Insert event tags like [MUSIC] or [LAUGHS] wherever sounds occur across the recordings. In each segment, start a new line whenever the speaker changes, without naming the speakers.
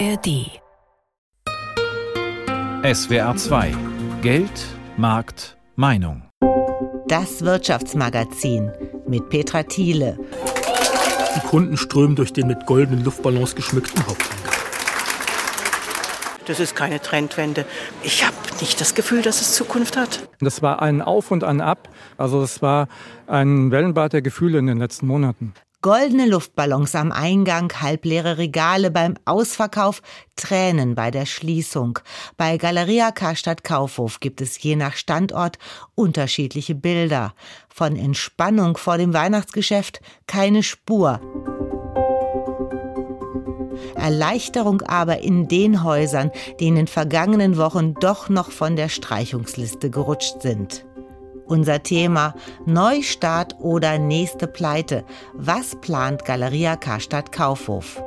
ARD SWR 2 Geld, Markt, Meinung.
Das Wirtschaftsmagazin mit Petra Thiele.
Die Kunden strömen durch den mit goldenen Luftballons geschmückten Haupteingang.
Das ist keine Trendwende. Ich habe nicht das Gefühl, dass es Zukunft hat.
Das war ein Auf und ein Ab. Also es war ein Wellenbad der Gefühle in den letzten Monaten.
Goldene Luftballons am Eingang, halbleere Regale beim Ausverkauf, Tränen bei der Schließung. Bei Galeria Karstadt Kaufhof gibt es je nach Standort unterschiedliche Bilder. Von Entspannung vor dem Weihnachtsgeschäft keine Spur. Erleichterung aber in den Häusern, die in den vergangenen Wochen doch noch von der Streichungsliste gerutscht sind. Unser Thema Neustart oder nächste Pleite. Was plant Galeria Karstadt Kaufhof?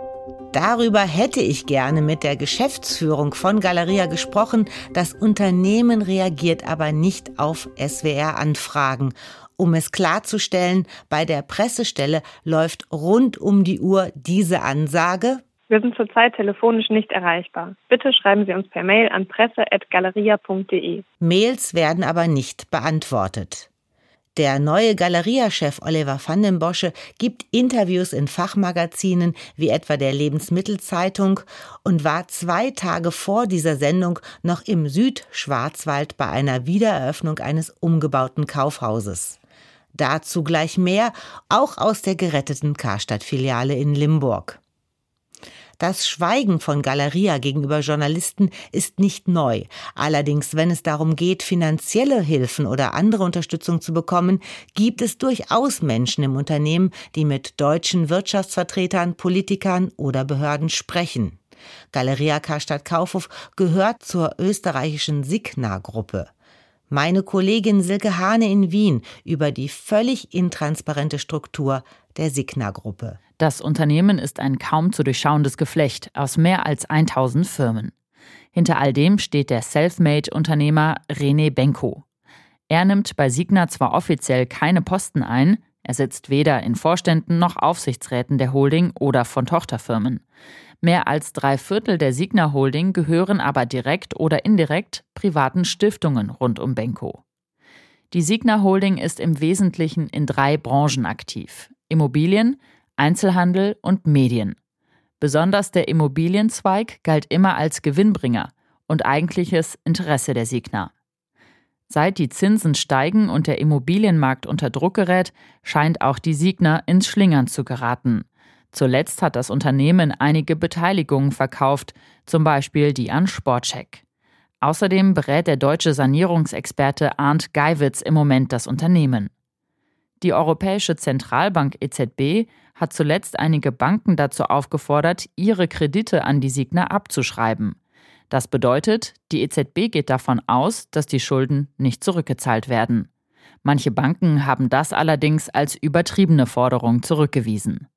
Darüber hätte ich gerne mit der Geschäftsführung von Galeria gesprochen. Das Unternehmen reagiert aber nicht auf SWR-Anfragen. Um es klarzustellen, bei der Pressestelle läuft rund um die Uhr diese Ansage.
Wir sind zurzeit telefonisch nicht erreichbar. Bitte schreiben Sie uns per Mail an presse.galeria.de.
Mails werden aber nicht beantwortet. Der neue Galeria-Chef Oliver van den Bosche gibt Interviews in Fachmagazinen wie etwa der Lebensmittelzeitung und war zwei Tage vor dieser Sendung noch im Südschwarzwald bei einer Wiedereröffnung eines umgebauten Kaufhauses. Dazu gleich mehr, auch aus der geretteten Karstadt-Filiale in Limburg. Das Schweigen von Galeria gegenüber Journalisten ist nicht neu. Allerdings, wenn es darum geht, finanzielle Hilfen oder andere Unterstützung zu bekommen, gibt es durchaus Menschen im Unternehmen, die mit deutschen Wirtschaftsvertretern, Politikern oder Behörden sprechen. Galeria Karstadt Kaufhof gehört zur österreichischen Signa-Gruppe. Meine Kollegin Silke Hane in Wien über die völlig intransparente Struktur der Signa-Gruppe.
Das Unternehmen ist ein kaum zu durchschauendes Geflecht aus mehr als 1000 Firmen. Hinter all dem steht der Selfmade-Unternehmer René Benko. Er nimmt bei Signa zwar offiziell keine Posten ein, er sitzt weder in Vorständen noch Aufsichtsräten der Holding oder von Tochterfirmen. Mehr als drei Viertel der Signa Holding gehören aber direkt oder indirekt privaten Stiftungen rund um Benko. Die Signa Holding ist im Wesentlichen in drei Branchen aktiv: Immobilien, Einzelhandel und Medien. Besonders der Immobilienzweig galt immer als Gewinnbringer und eigentliches Interesse der Signa. Seit die Zinsen steigen und der Immobilienmarkt unter Druck gerät, scheint auch die Signa ins Schlingern zu geraten. Zuletzt hat das Unternehmen einige Beteiligungen verkauft, zum Beispiel die an Sportcheck. Außerdem berät der deutsche Sanierungsexperte Arndt Geiwitz im Moment das Unternehmen. Die Europäische Zentralbank EZB hat zuletzt einige Banken dazu aufgefordert, ihre Kredite an die Signa abzuschreiben. Das bedeutet, die EZB geht davon aus, dass die Schulden nicht zurückgezahlt werden. Manche Banken haben das allerdings als übertriebene Forderung zurückgewiesen.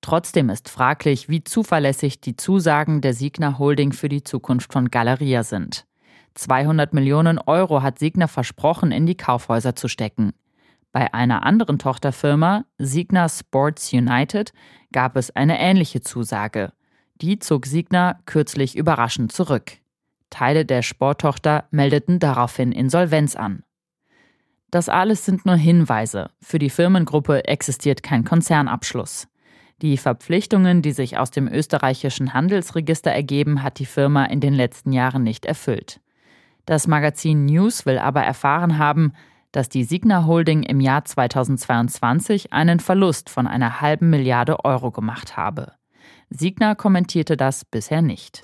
Trotzdem ist fraglich, wie zuverlässig die Zusagen der Signa Holding für die Zukunft von Galeria sind. 200 Millionen Euro hat Signa versprochen, in die Kaufhäuser zu stecken. Bei einer anderen Tochterfirma, Signa Sports United, gab es eine ähnliche Zusage. Die zog Signa kürzlich überraschend zurück. Teile der Sporttochter meldeten daraufhin Insolvenz an. Das alles sind nur Hinweise. Für die Firmengruppe existiert kein Konzernabschluss. Die Verpflichtungen, die sich aus dem österreichischen Handelsregister ergeben, hat die Firma in den letzten Jahren nicht erfüllt. Das Magazin News will aber erfahren haben, dass die Signa Holding im Jahr 2022 einen Verlust von einer halben Milliarde Euro gemacht habe. Signa kommentierte das bisher nicht.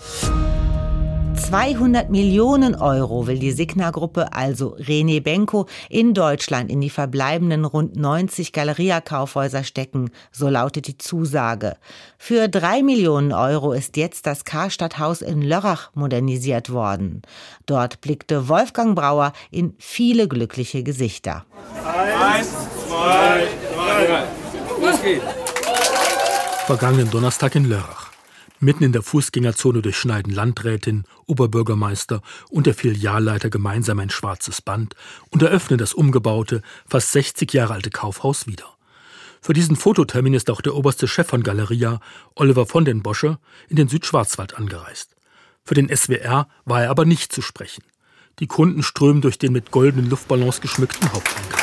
200 Millionen Euro will die Signa-Gruppe, also René Benko, in Deutschland in die verbleibenden rund 90 Galeria-Kaufhäuser stecken, so lautet die Zusage. Für drei Millionen Euro ist jetzt das Karstadthaus in Lörrach modernisiert worden. Dort blickte Wolfgang Brauer in viele glückliche Gesichter. Eins, zwei,
drei. Los geht's. Vergangenen Donnerstag in Lörrach. Mitten in der Fußgängerzone durchschneiden Landrätin, Oberbürgermeister und der Filialleiter gemeinsam ein schwarzes Band und eröffnen das umgebaute, fast 60 Jahre alte Kaufhaus wieder. Für diesen Fototermin ist auch der oberste Chef von Galeria, Oliver von den Bosche, in den Südschwarzwald angereist. Für den SWR war er aber nicht zu sprechen. Die Kunden strömen durch den mit goldenen Luftballons geschmückten Haupteingang.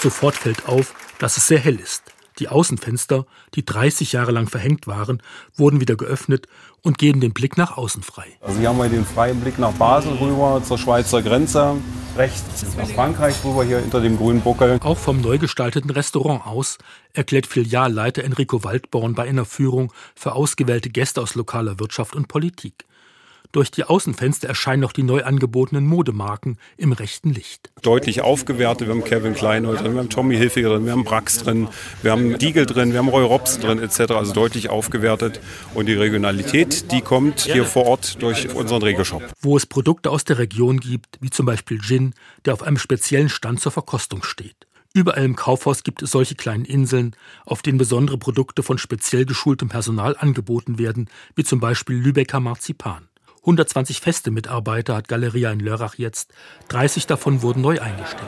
Sofort fällt auf, dass es sehr hell ist. Die Außenfenster, die 30 Jahre lang verhängt waren, wurden wieder geöffnet und geben den Blick nach außen frei.
Also hier haben wir den freien Blick nach Basel rüber zur Schweizer Grenze, rechts nach Frankreich rüber hier hinter dem grünen Buckel.
Auch vom neu gestalteten Restaurant aus erklärt Filialleiter Enrico Waldborn bei einer Führung für ausgewählte Gäste aus lokaler Wirtschaft und Politik. Durch die Außenfenster erscheinen noch die neu angebotenen Modemarken im rechten Licht.
Deutlich aufgewertet. Wir haben Kevin Klein drin, wir haben Tommy Hilfiger drin, wir haben Brax drin, wir haben Diegel drin, wir haben Roy Robson drin etc. Also deutlich aufgewertet. Und die Regionalität, die kommt hier vor Ort durch unseren Regelshop.
Wo es Produkte aus der Region gibt, wie zum Beispiel Gin, der auf einem speziellen Stand zur Verkostung steht. Überall im Kaufhaus gibt es solche kleinen Inseln, auf denen besondere Produkte von speziell geschultem Personal angeboten werden, wie zum Beispiel Lübecker Marzipan. 120 feste Mitarbeiter hat Galeria in Lörrach jetzt. 30 davon wurden neu eingestellt.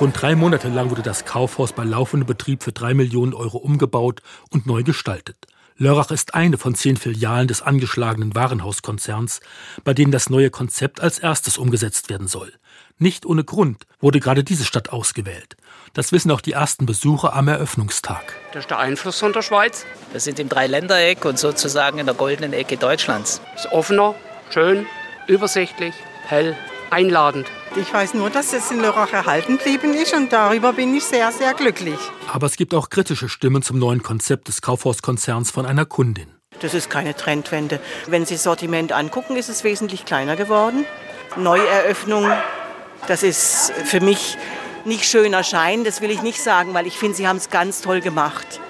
Rund drei Monate lang wurde das Kaufhaus bei laufendem Betrieb für drei Millionen Euro umgebaut und neu gestaltet. Lörrach ist eine von zehn Filialen des angeschlagenen Warenhauskonzerns, bei denen das neue Konzept als erstes umgesetzt werden soll. Nicht ohne Grund wurde gerade diese Stadt ausgewählt. Das wissen auch die ersten Besucher am Eröffnungstag.
Das ist der Einfluss von der Schweiz.
Wir sind im Dreiländereck und sozusagen in der goldenen Ecke Deutschlands.
Es ist offener, Schön, übersichtlich, hell, einladend.
Ich weiß nur, dass es in Lörrach erhalten geblieben ist und darüber bin ich sehr, sehr glücklich.
Aber es gibt auch kritische Stimmen zum neuen Konzept des Kaufhauskonzerns von einer Kundin.
Das ist keine Trendwende. Wenn Sie das Sortiment angucken, ist es wesentlich kleiner geworden. Neueröffnung, das ist für mich nicht schöner Schein, das will ich nicht sagen, weil ich finde, Sie haben es ganz toll gemacht.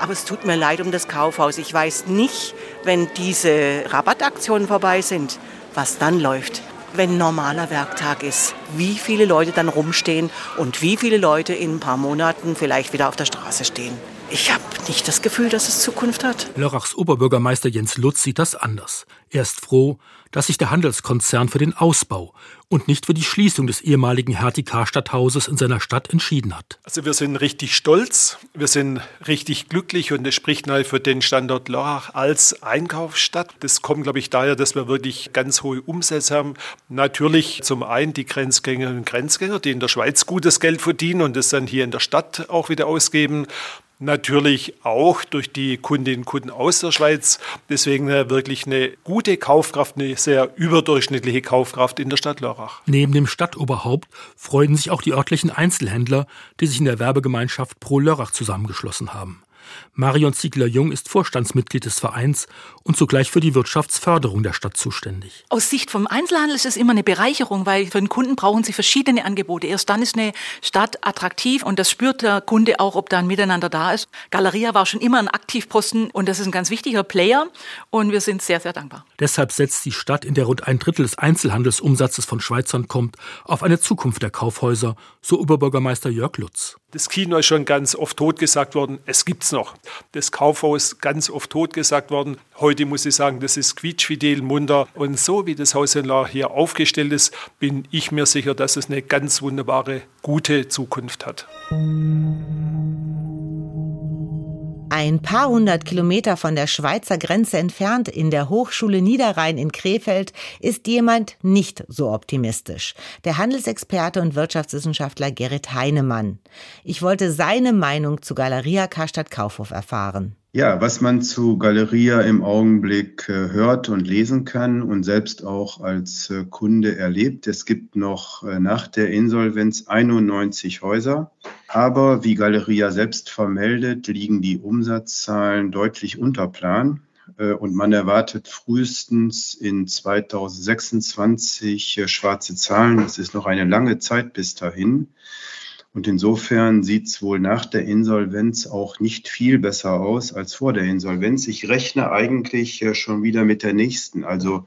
Aber es tut mir leid um das Kaufhaus. Ich weiß nicht, wenn diese Rabattaktionen vorbei sind, was dann läuft. Wenn normaler Werktag ist, wie viele Leute dann rumstehen und wie viele Leute in ein paar Monaten vielleicht wieder auf der Straße stehen. Ich habe nicht das Gefühl, dass es Zukunft hat.
Lörrachs Oberbürgermeister Jens Lutz sieht das anders. Er ist froh, dass sich der Handelskonzern für den Ausbau und nicht für die Schließung des ehemaligen Hertie-Karstadt-Hauses in seiner Stadt entschieden hat.
Also wir sind richtig stolz, wir sind richtig glücklich und das spricht neu für den Standort Lörrach als Einkaufsstadt. Das kommt, glaube ich, daher, dass wir wirklich ganz hohe Umsätze haben. Natürlich zum einen die Grenzgängerinnen und Grenzgänger, die in der Schweiz gutes Geld verdienen und das dann hier in der Stadt auch wieder ausgeben natürlich auch durch die Kundinnen und Kunden aus der Schweiz. Deswegen äh, wirklich eine gute Kaufkraft, eine sehr überdurchschnittliche Kaufkraft in der Stadt Lörrach.
Neben dem Stadtoberhaupt freuen sich auch die örtlichen Einzelhändler, die sich in der Werbegemeinschaft Pro Lörrach zusammengeschlossen haben. Marion Ziegler-Jung ist Vorstandsmitglied des Vereins und zugleich für die Wirtschaftsförderung der Stadt zuständig.
Aus Sicht vom Einzelhandel ist es immer eine Bereicherung, weil für den Kunden brauchen sie verschiedene Angebote. Erst dann ist eine Stadt attraktiv und das spürt der Kunde auch, ob da ein Miteinander da ist. Galeria war schon immer ein Aktivposten und das ist ein ganz wichtiger Player und wir sind sehr, sehr dankbar.
Deshalb setzt die Stadt, in der rund ein Drittel des Einzelhandelsumsatzes von Schweizern kommt, auf eine Zukunft der Kaufhäuser, so Oberbürgermeister Jörg Lutz.
Das Kino ist schon ganz oft totgesagt worden. Es gibt's noch. Das Kaufhaus ganz oft totgesagt worden. Heute muss ich sagen, das ist quietschfidel, munter. Und so wie das Haus in hier aufgestellt ist, bin ich mir sicher, dass es eine ganz wunderbare, gute Zukunft hat.
Ein paar hundert Kilometer von der Schweizer Grenze entfernt, in der Hochschule Niederrhein in Krefeld, ist jemand nicht so optimistisch. Der Handelsexperte und Wirtschaftswissenschaftler Gerrit Heinemann. Ich wollte seine Meinung zu Galeria Karstadt Kaufhof erfahren.
Ja, was man zu Galeria im Augenblick äh, hört und lesen kann und selbst auch als äh, Kunde erlebt. Es gibt noch äh, nach der Insolvenz 91 Häuser. Aber wie Galeria selbst vermeldet, liegen die Umsatzzahlen deutlich unter Plan. Und man erwartet frühestens in 2026 schwarze Zahlen. Es ist noch eine lange Zeit bis dahin. Und insofern sieht es wohl nach der Insolvenz auch nicht viel besser aus als vor der Insolvenz. Ich rechne eigentlich schon wieder mit der nächsten. Also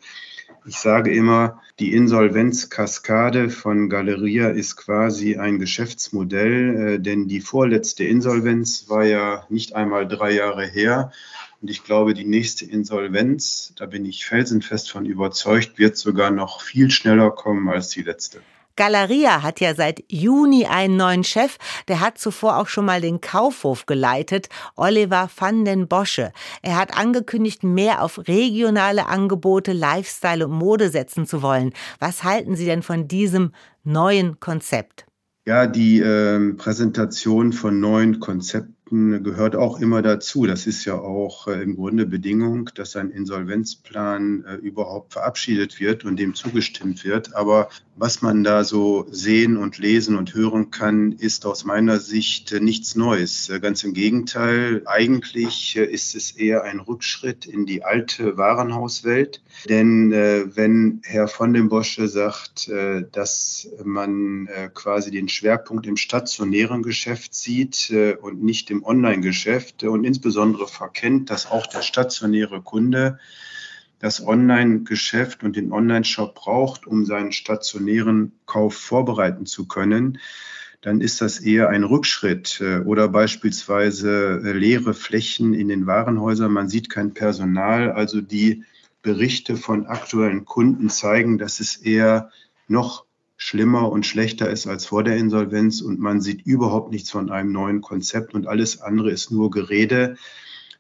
ich sage immer, die Insolvenzkaskade von Galeria ist quasi ein Geschäftsmodell, äh, denn die vorletzte Insolvenz war ja nicht einmal drei Jahre her. Und ich glaube, die nächste Insolvenz, da bin ich felsenfest von überzeugt, wird sogar noch viel schneller kommen als die letzte.
Galeria hat ja seit Juni einen neuen Chef. Der hat zuvor auch schon mal den Kaufhof geleitet, Oliver van den Bosche. Er hat angekündigt, mehr auf regionale Angebote, Lifestyle und Mode setzen zu wollen. Was halten Sie denn von diesem neuen Konzept?
Ja, die äh, Präsentation von neuen Konzepten gehört auch immer dazu. Das ist ja auch äh, im Grunde Bedingung, dass ein Insolvenzplan äh, überhaupt verabschiedet wird und dem zugestimmt wird. Aber was man da so sehen und lesen und hören kann, ist aus meiner Sicht äh, nichts Neues. Äh, ganz im Gegenteil, eigentlich äh, ist es eher ein Rückschritt in die alte Warenhauswelt. Denn äh, wenn Herr von den Bosche sagt, dass man quasi den Schwerpunkt im stationären Geschäft sieht und nicht im Online-Geschäft und insbesondere verkennt, dass auch der stationäre Kunde das Online-Geschäft und den Online-Shop braucht, um seinen stationären Kauf vorbereiten zu können, dann ist das eher ein Rückschritt äh, oder beispielsweise äh, leere Flächen in den Warenhäusern. Man sieht kein Personal. Also die Berichte von aktuellen Kunden zeigen, dass es eher noch schlimmer und schlechter ist als vor der Insolvenz und man sieht überhaupt nichts von einem neuen Konzept und alles andere ist nur Gerede,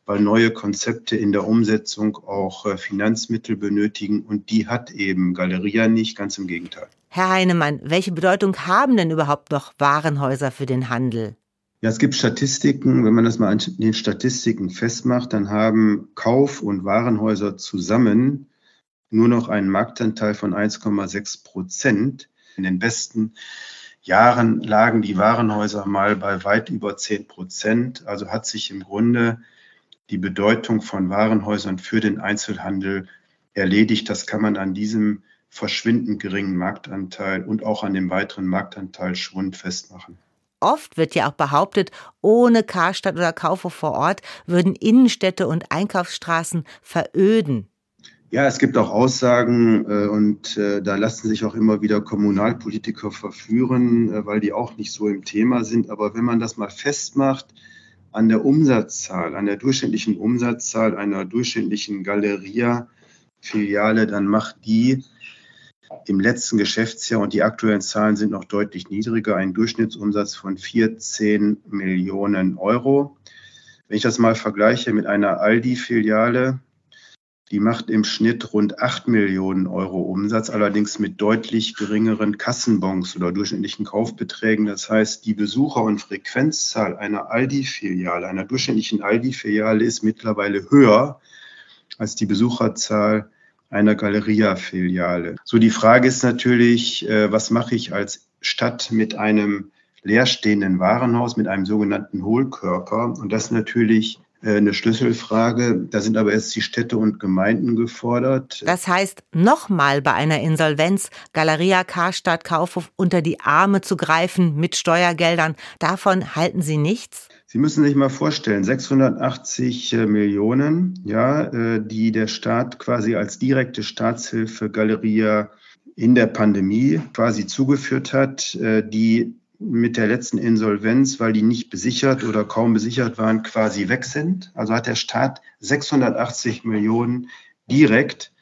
weil neue Konzepte in der Umsetzung auch äh, Finanzmittel benötigen und die hat eben Galeria nicht, ganz im Gegenteil.
Herr Heinemann, welche Bedeutung haben denn überhaupt noch Warenhäuser für den Handel?
Ja, es gibt Statistiken, wenn man das mal an den Statistiken festmacht, dann haben Kauf- und Warenhäuser zusammen nur noch einen Marktanteil von 1,6 Prozent. In den besten Jahren lagen die Warenhäuser mal bei weit über 10 Prozent. Also hat sich im Grunde die Bedeutung von Warenhäusern für den Einzelhandel erledigt. Das kann man an diesem verschwindend geringen Marktanteil und auch an dem weiteren Marktanteil Schwund festmachen.
Oft wird ja auch behauptet, ohne Karstadt oder Kaufhof vor Ort würden Innenstädte und Einkaufsstraßen veröden.
Ja, es gibt auch Aussagen äh, und äh, da lassen sich auch immer wieder Kommunalpolitiker verführen, äh, weil die auch nicht so im Thema sind. Aber wenn man das mal festmacht an der Umsatzzahl, an der durchschnittlichen Umsatzzahl einer durchschnittlichen Galeria-Filiale, dann macht die im letzten Geschäftsjahr und die aktuellen Zahlen sind noch deutlich niedriger, einen Durchschnittsumsatz von 14 Millionen Euro. Wenn ich das mal vergleiche mit einer Aldi-Filiale, die macht im Schnitt rund 8 Millionen Euro Umsatz, allerdings mit deutlich geringeren Kassenbons oder durchschnittlichen Kaufbeträgen. Das heißt, die Besucher- und Frequenzzahl einer Aldi-Filiale, einer durchschnittlichen Aldi-Filiale ist mittlerweile höher als die Besucherzahl einer Galeria-Filiale. So, die Frage ist natürlich, äh, was mache ich als Stadt mit einem leerstehenden Warenhaus, mit einem sogenannten Hohlkörper? Und das natürlich eine Schlüsselfrage. Da sind aber jetzt die Städte und Gemeinden gefordert.
Das heißt, nochmal bei einer Insolvenz Galeria Karstadt Kaufhof unter die Arme zu greifen mit Steuergeldern. Davon halten Sie nichts?
Sie müssen sich mal vorstellen, 680 äh, Millionen, ja, äh, die der Staat quasi als direkte Staatshilfe Galeria in der Pandemie quasi zugeführt hat, die mit der letzten Insolvenz, weil die nicht besichert oder kaum besichert waren, quasi weg sind. Also hat der Staat 680 Millionen direkt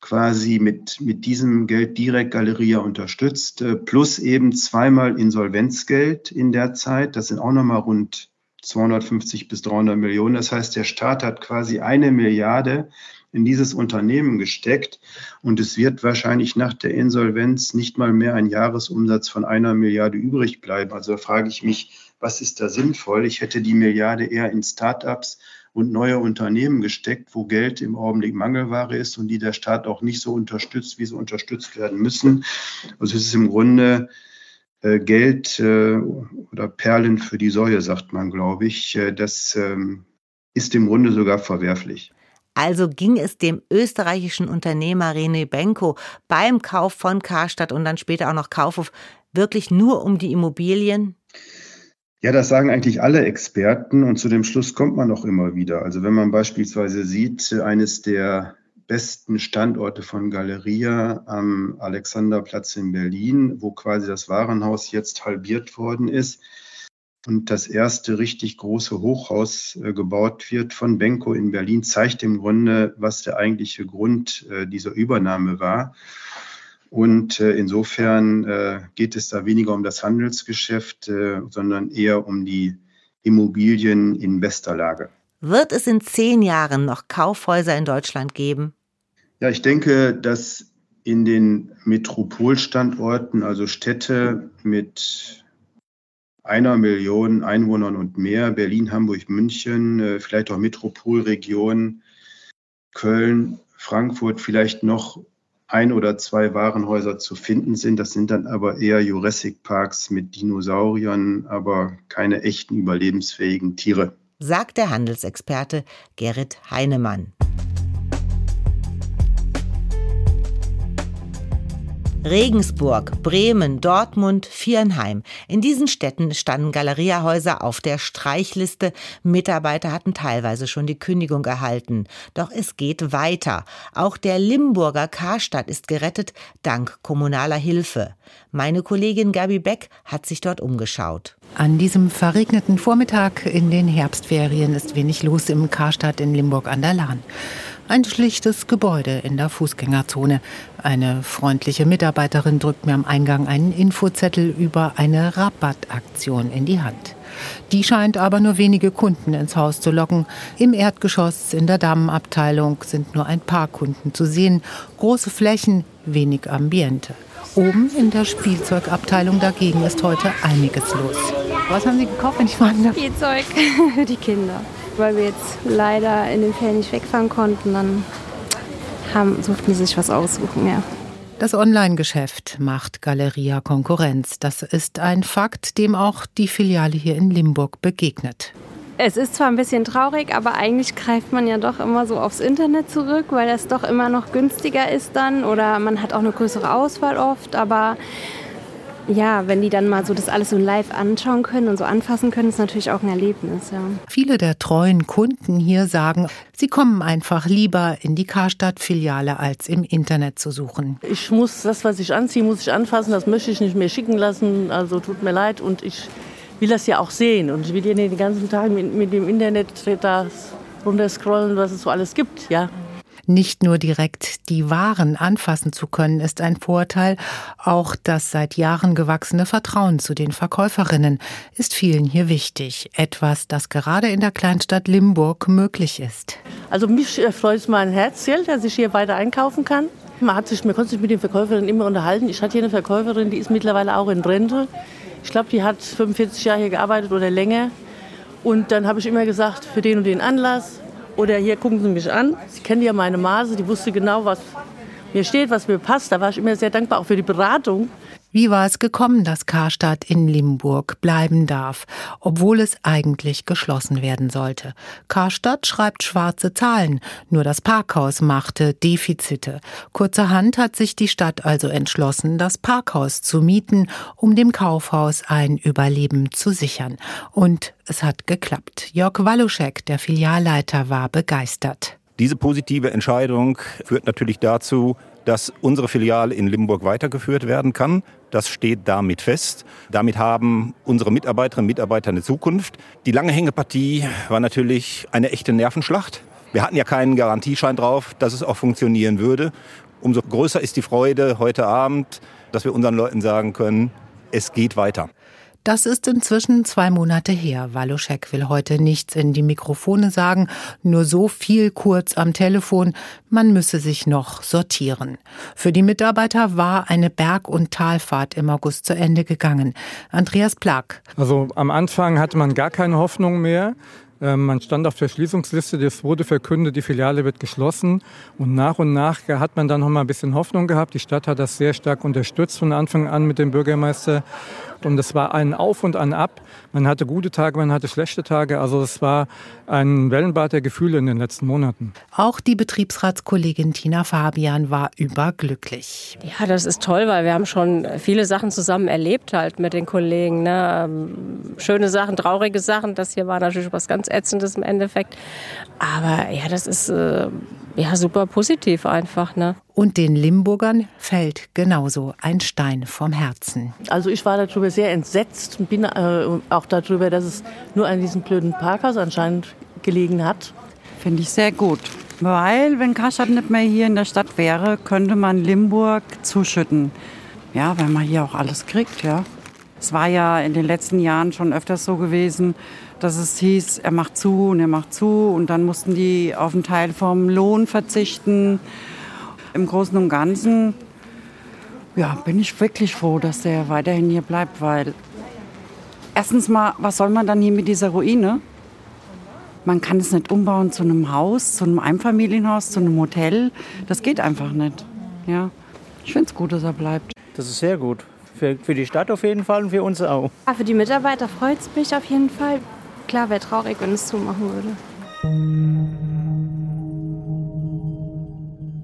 quasi mit, mit diesem Geld direkt Galeria unterstützt, äh, plus eben zweimal Insolvenzgeld in der Zeit. Das sind auch nochmal rund 250 bis 300 Millionen. Das heißt, der Staat hat quasi eine Milliarde in dieses Unternehmen gesteckt und es wird wahrscheinlich nach der Insolvenz nicht mal mehr ein Jahresumsatz von einer Milliarde übrig bleiben. Also frage ich mich, was ist da sinnvoll? Ich hätte die Milliarde eher in Start-ups und neue Unternehmen gesteckt, wo Geld im Augenblick Mangelware ist und die der Staat auch nicht so unterstützt, wie sie unterstützt werden müssen. Also es ist im Grunde äh, Geld äh, oder Perlen für die Säue, sagt man, glaube ich. Äh, das ähm, ist im Grunde sogar verwerflich.
Also ging es dem österreichischen Unternehmer René Benko beim Kauf von Karstadt und dann später auch noch Kaufhof wirklich nur um die Immobilien?
Ja, das sagen eigentlich alle Experten und zu dem Schluss kommt man auch immer wieder. Also wenn man beispielsweise sieht, eines der besten Standorte von Galeria am Alexanderplatz in Berlin, wo quasi das Warenhaus jetzt halbiert worden ist, und das erste richtig große Hochhaus äh, gebaut wird von Benko in Berlin, zeigt im Grunde, was der eigentliche Grund äh, dieser Übernahme war. Und äh, insofern geht es da weniger um das Handelsgeschäft, sondern eher um die Immobilien in bester Lage.
Wird es in zehn Jahren noch Kaufhäuser in Deutschland geben?
Ja, ich denke, dass in den Metropolstandorten, also Städte mit einer Million Einwohnern und mehr, Berlin, Hamburg, München, äh, vielleicht auch Metropolregionen, Köln, Frankfurt, vielleicht noch ein oder zwei Warenhäuser zu finden sind. Das sind dann aber eher Jurassic Parks mit Dinosauriern, aber keine echten überlebensfähigen Tiere.
Sagt der Handelsexperte Gerrit Heinemann. Regensburg, Bremen, Dortmund, Viernheim. In diesen Städten standen Galeriahäuser auf der Streichliste. Mitarbeiter hatten teilweise schon die Kündigung erhalten. Doch es geht weiter. Auch der Limburger Karstadt ist gerettet, dank kommunaler Hilfe. Meine Kollegin Gabi Beck hat sich dort umgeschaut.
An diesem verregneten Vormittag in den Herbstferien ist wenig los im Karstadt in Limburg an der Lahn. Ein schlichtes Gebäude in der Fußgängerzone. Eine freundliche Mitarbeiterin drückt mir am Eingang einen Infozettel über eine Rabattaktion in die Hand. Die scheint aber nur wenige Kunden ins Haus zu locken. Im Erdgeschoss in der Damenabteilung sind nur ein paar Kunden zu sehen. Große Flächen, wenig Ambiente. Oben in der Spielzeugabteilung dagegen ist heute einiges los. Was haben Sie gekauft, wenn ich fragen darf?
Spielzeug für [LAUGHS] die Kinder weil wir jetzt leider in den Ferien nicht wegfahren konnten, dann haben, suchten sie sich was aussuchen, ja.
Das Online-Geschäft macht Galeria Konkurrenz. Das ist ein Fakt, dem auch die Filiale hier in Limburg begegnet.
Es ist zwar ein bisschen traurig, aber eigentlich greift man ja doch immer so aufs Internet zurück, weil das doch immer noch günstiger ist dann oder man hat auch eine größere Auswahl oft, aber ja, wenn die dann mal so das alles so live anschauen können und so anfassen können, ist natürlich auch ein Erlebnis. Ja.
Viele der treuen Kunden hier sagen, sie kommen einfach lieber in die Karstadt-Filiale, als im Internet zu suchen.
Ich muss das, was ich anziehe, muss ich anfassen. Das möchte ich nicht mehr schicken lassen. Also tut mir leid und ich will das ja auch sehen und ich will ja den ganzen Tag mit, mit dem Internet da runterscrollen, was es so alles gibt. Ja.
Nicht nur direkt die Waren anfassen zu können, ist ein Vorteil. Auch das seit Jahren gewachsene Vertrauen zu den Verkäuferinnen ist vielen hier wichtig. Etwas, das gerade in der Kleinstadt Limburg möglich ist.
Also mich freut es mein Herz, dass ich hier weiter einkaufen kann. Man, hat sich, man konnte sich mit den Verkäuferinnen immer unterhalten. Ich hatte hier eine Verkäuferin, die ist mittlerweile auch in Rente. Ich glaube, die hat 45 Jahre hier gearbeitet oder länger. Und dann habe ich immer gesagt, für den und den Anlass oder hier gucken Sie mich an. Sie kennen ja meine Maße, die wusste genau, was mir steht, was mir passt. Da war ich immer sehr dankbar auch für die Beratung.
Wie war es gekommen, dass Karstadt in Limburg bleiben darf, obwohl es eigentlich geschlossen werden sollte? Karstadt schreibt schwarze Zahlen, nur das Parkhaus machte Defizite. Kurzerhand hat sich die Stadt also entschlossen, das Parkhaus zu mieten, um dem Kaufhaus ein Überleben zu sichern. Und es hat geklappt. Jörg Waluschek, der Filialleiter, war begeistert.
Diese positive Entscheidung führt natürlich dazu, dass unsere Filiale in Limburg weitergeführt werden kann. Das steht damit fest. Damit haben unsere Mitarbeiterinnen und Mitarbeiter eine Zukunft. Die lange Hängepartie war natürlich eine echte Nervenschlacht. Wir hatten ja keinen Garantieschein drauf, dass es auch funktionieren würde. Umso größer ist die Freude heute Abend, dass wir unseren Leuten sagen können, es geht weiter.
Das ist inzwischen zwei Monate her. Waluschek will heute nichts in die Mikrofone sagen, nur so viel kurz am Telefon, man müsse sich noch sortieren. Für die Mitarbeiter war eine Berg- und Talfahrt im August zu Ende gegangen. Andreas Plack.
Also am Anfang hatte man gar keine Hoffnung mehr. Ähm, man stand auf der Schließungsliste, es wurde verkündet, die Filiale wird geschlossen. Und nach und nach hat man dann noch mal ein bisschen Hoffnung gehabt. Die Stadt hat das sehr stark unterstützt von Anfang an mit dem Bürgermeister. Und es war ein Auf und ein Ab. Man hatte gute Tage, man hatte schlechte Tage. Also es war ein Wellenbad der Gefühle in den letzten Monaten.
Auch die Betriebsratskollegin Tina Fabian war überglücklich.
Ja, das ist toll, weil wir haben schon viele Sachen zusammen erlebt halt mit den Kollegen. Ne? Ähm, schöne Sachen, traurige Sachen. Das hier war natürlich was ganz Ätzendes im Endeffekt. Aber ja, das ist äh, ja super positiv einfach. Ne?
Und den Limburgern fällt genauso ein Stein vom Herzen.
Also ich war darüber sehr entsetzt und bin äh, auch darüber, dass es nur an diesem blöden Parkhaus anscheinend gelegen hat.
Finde ich sehr gut. Weil, wenn Karstadt nicht mehr hier in der Stadt wäre, könnte man Limburg zuschütten. Ja, weil man hier auch alles kriegt, ja. Es war ja in den letzten Jahren schon öfters so gewesen, dass es hieß, er macht zu und er macht zu und dann mussten die auf einen Teil vom Lohn verzichten. Im Großen und Ganzen ja, bin ich wirklich froh, dass der weiterhin hier bleibt, weil erstens mal, was soll man dann hier mit dieser Ruine? Man kann es nicht umbauen zu einem Haus, zu einem Einfamilienhaus, zu einem Hotel. Das geht einfach nicht. Ja. Ich finde es gut, dass er bleibt.
Das ist sehr gut. Für, für die Stadt auf jeden Fall und für uns auch.
Ja, für die Mitarbeiter freut es mich auf jeden Fall. Klar, wäre traurig, wenn es zumachen würde.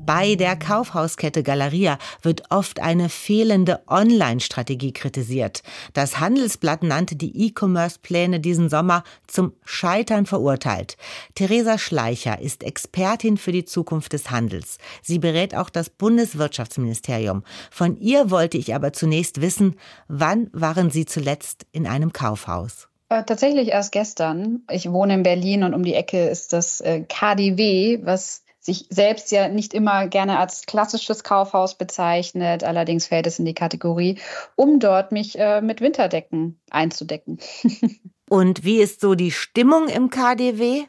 Bei der Kaufhauskette Galeria wird oft eine fehlende Online-Strategie kritisiert. Das Handelsblatt nannte die E-Commerce-Pläne diesen Sommer zum Scheitern verurteilt. Theresa Schleicher ist Expertin für die Zukunft des Handels. Sie berät auch das Bundeswirtschaftsministerium. Von ihr wollte ich aber zunächst wissen, wann waren Sie zuletzt in einem Kaufhaus?
Äh, tatsächlich erst gestern. Ich wohne in Berlin und um die Ecke ist das äh, KDW, was sich selbst ja nicht immer gerne als klassisches Kaufhaus bezeichnet. Allerdings fällt es in die Kategorie, um dort mich äh, mit Winterdecken einzudecken. [LAUGHS]
Und wie ist so die Stimmung im KDW?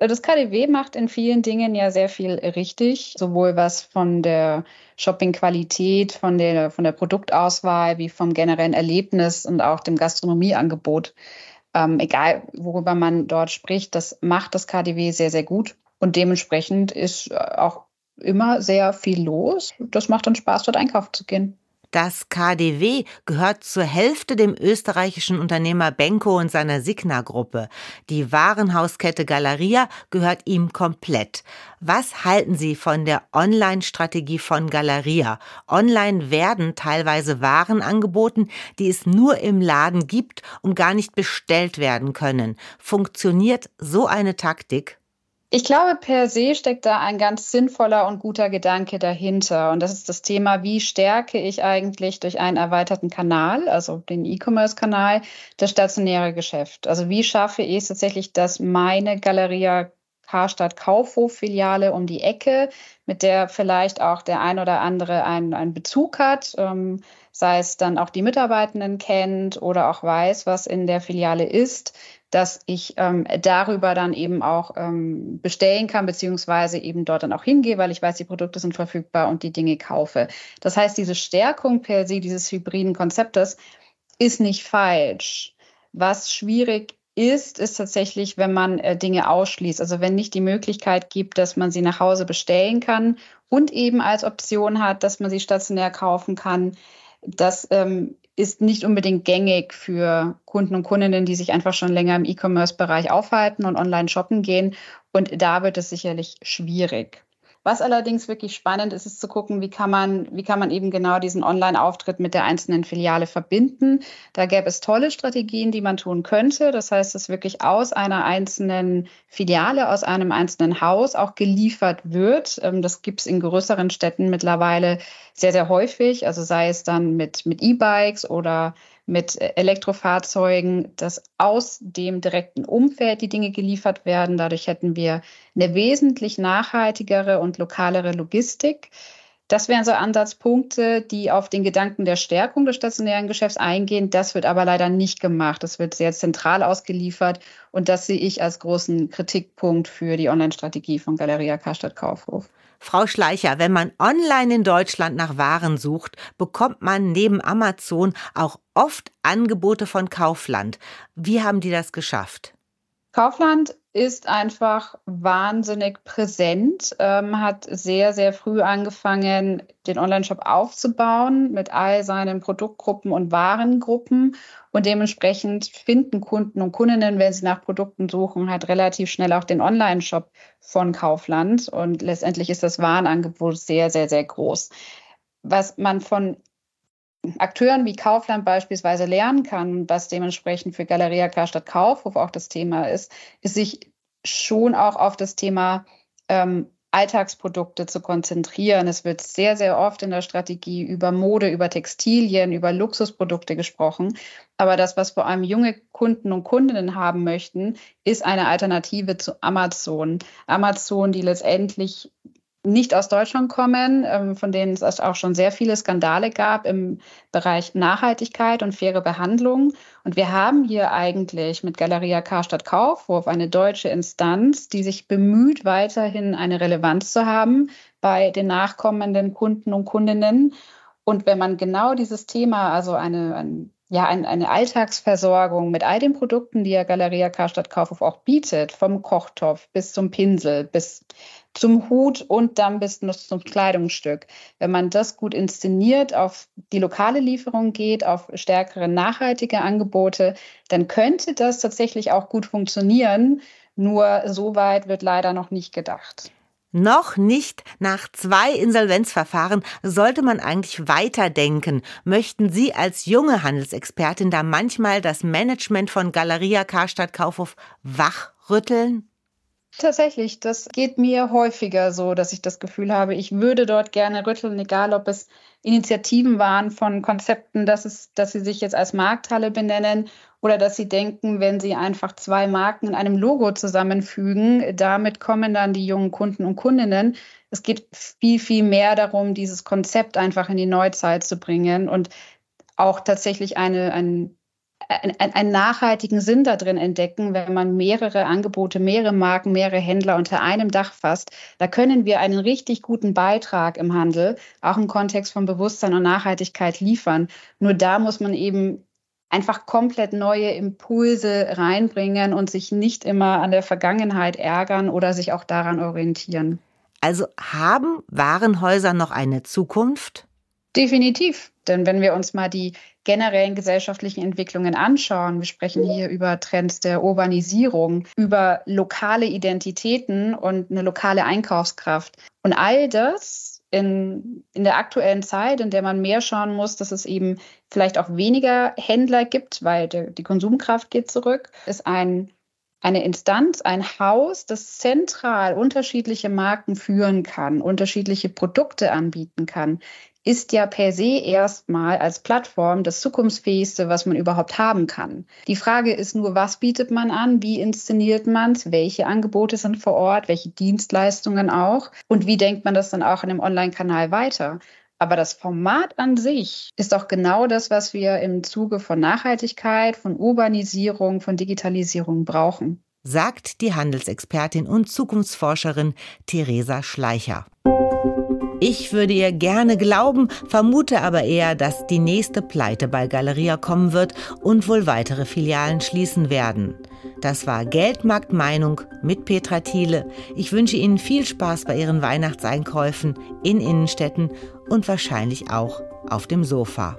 Das KDW macht in vielen Dingen ja sehr viel richtig, sowohl was von der Shoppingqualität, von der, von der Produktauswahl wie vom generellen Erlebnis und auch dem Gastronomieangebot. Ähm, egal, worüber man dort spricht, das macht das KDW sehr, sehr gut. Und dementsprechend ist äh, auch immer sehr viel los. Das macht dann Spaß, dort einkaufen zu gehen.
Das KDW gehört zur Hälfte dem österreichischen Unternehmer Benko und seiner Signa-Gruppe. Die Warenhauskette Galeria gehört ihm komplett. Was halten Sie von der Online-Strategie von Galeria? Online werden teilweise Waren angeboten, die es nur im Laden gibt und gar nicht bestellt werden können. Funktioniert so eine Taktik?
Ich glaube, per se steckt da ein ganz sinnvoller und guter Gedanke dahinter. Und das ist das Thema, wie stärke ich eigentlich durch einen erweiterten Kanal, also den E-Commerce-Kanal, das stationäre Geschäft. Also wie schaffe ich es tatsächlich, dass meine Galeria Karstadt Kaufhof-Filiale um die Ecke, mit der vielleicht auch der ein oder andere einen, einen Bezug hat, ähm, sei es dann auch die Mitarbeitenden kennt oder auch weiß, was in der Filiale ist, dass ich ähm, darüber dann eben auch ähm, bestellen kann, beziehungsweise eben dort dann auch hingehe, weil ich weiß, die Produkte sind verfügbar und die Dinge kaufe. Das heißt, diese Stärkung per se dieses hybriden Konzeptes ist nicht falsch. Was schwierig ist, ist tatsächlich, wenn man äh, Dinge ausschließt. Also wenn nicht die Möglichkeit gibt, dass man sie nach Hause bestellen kann und eben als Option hat, dass man sie stationär kaufen kann. Das ähm, ist nicht unbedingt gängig für Kunden und Kundinnen, die sich einfach schon länger im E-Commerce-Bereich aufhalten und online shoppen gehen. Und da wird es sicherlich schwierig. Was allerdings wirklich spannend ist, ist zu gucken, wie kann man, wie kann man eben genau diesen Online-Auftritt mit der einzelnen Filiale verbinden. Da gäbe es tolle Strategien, die man tun könnte. Das heißt, dass wirklich aus einer einzelnen Filiale, aus einem einzelnen Haus auch geliefert wird. Ähm, das gibt es in größeren Städten mittlerweile sehr, sehr häufig. Also sei es dann mit, mit E-Bikes oder mit Elektrofahrzeugen, dass aus dem direkten Umfeld die Dinge geliefert werden. Dadurch hätten wir eine wesentlich nachhaltigere und lokalere Logistik. Das wären so Ansatzpunkte, die auf den Gedanken der Stärkung des stationären Geschäfts eingehen. Das wird aber leider nicht gemacht. Das wird sehr zentral ausgeliefert und das sehe ich als großen Kritikpunkt für die Online-Strategie von Galeria Karstadt Kaufhof.
Frau Schleicher, wenn man online in Deutschland nach Waren sucht, bekommt man neben Amazon auch oft Angebote von Kaufland. Wie haben die das geschafft?
Kaufland ist einfach wahnsinnig präsent, ähm, hat sehr, sehr früh angefangen, den Online-Shop aufzubauen mit all seinen Produktgruppen und Warengruppen. Und dementsprechend finden Kunden und Kundinnen, wenn sie nach Produkten suchen, halt relativ schnell auch den Online-Shop von Kaufland. Und letztendlich ist das Warenangebot sehr, sehr, sehr groß. Was man von Akteuren wie Kaufland beispielsweise lernen kann, was dementsprechend für Galeria Karstadt Kaufhof auch das Thema ist, ist sich schon auch auf das Thema ähm, Alltagsprodukte zu konzentrieren. Es wird sehr, sehr oft in der Strategie über Mode, über Textilien, über Luxusprodukte gesprochen. Aber das, was vor allem junge Kunden und Kundinnen haben möchten, ist eine Alternative zu Amazon. Amazon, die letztendlich nicht aus Deutschland kommen, ähm, von denen es auch schon sehr viele Skandale gab im Bereich Nachhaltigkeit und faire Behandlung. Und wir haben hier eigentlich mit Galeria Karstadt Kaufhof eine deutsche Instanz, die sich bemüht, weiterhin eine Relevanz zu haben bei den nachkommenden Kunden und Kundinnen. Und wenn man genau dieses Thema, also eine, ein ja, ein, eine Alltagsversorgung mit all den Produkten, die ja Galeria Karstadt Kaufhof auch bietet, vom Kochtopf bis zum Pinsel, bis zum Hut und dann bis zum Kleidungsstück. Wenn man das gut inszeniert, auf die lokale Lieferung geht, auf stärkere nachhaltige Angebote, dann könnte das tatsächlich auch gut funktionieren. Nur so weit wird leider noch nicht gedacht.
Noch nicht. Nach zwei Insolvenzverfahren sollte man eigentlich weiterdenken. Möchten Sie als junge Handelsexpertin da manchmal das Management von Galeria Karstadt Kaufhof wachrütteln?
Tatsächlich, das geht mir häufiger so, dass ich das Gefühl habe, ich würde dort gerne rütteln, egal ob es Initiativen waren von Konzepten, dass, es, dass sie sich jetzt als Markthalle benennen oder dass sie denken, wenn sie einfach zwei Marken in einem Logo zusammenfügen, damit kommen dann die jungen Kunden und Kundinnen. Es geht viel, viel mehr darum, dieses Konzept einfach in die Neuzeit zu bringen und auch tatsächlich eine, ein einen nachhaltigen Sinn da drin entdecken, wenn man mehrere Angebote, mehrere Marken, mehrere Händler unter einem Dach fasst. Da können wir einen richtig guten Beitrag im Handel, auch im Kontext von Bewusstsein und Nachhaltigkeit liefern. Nur da muss man eben einfach komplett neue Impulse reinbringen und sich nicht immer an der Vergangenheit ärgern oder sich auch daran orientieren.
Also haben Warenhäuser noch eine Zukunft?
Definitiv. Denn wenn wir uns mal die generellen gesellschaftlichen Entwicklungen anschauen, wir sprechen hier über Trends der Urbanisierung, über lokale Identitäten und eine lokale Einkaufskraft. Und all das in, in der aktuellen Zeit, in der man mehr schauen muss, dass es eben vielleicht auch weniger Händler gibt, weil die, die Konsumkraft geht zurück, ist ein eine Instanz, ein Haus, das zentral unterschiedliche Marken führen kann, unterschiedliche Produkte anbieten kann, ist ja per se erstmal als Plattform das zukunftsfähigste, was man überhaupt haben kann. Die Frage ist nur, was bietet man an, wie inszeniert man es, welche Angebote sind vor Ort, welche Dienstleistungen auch und wie denkt man das dann auch in dem Online-Kanal weiter. Aber das Format an sich ist doch genau das, was wir im Zuge von Nachhaltigkeit, von Urbanisierung, von Digitalisierung brauchen.
Sagt die Handelsexpertin und Zukunftsforscherin Theresa Schleicher. Ich würde ihr gerne glauben, vermute aber eher, dass die nächste Pleite bei Galeria kommen wird und wohl weitere Filialen schließen werden. Das war Geldmarkt Meinung mit Petra Thiele. Ich wünsche Ihnen viel Spaß bei Ihren Weihnachtseinkäufen in Innenstädten und wahrscheinlich auch auf dem Sofa.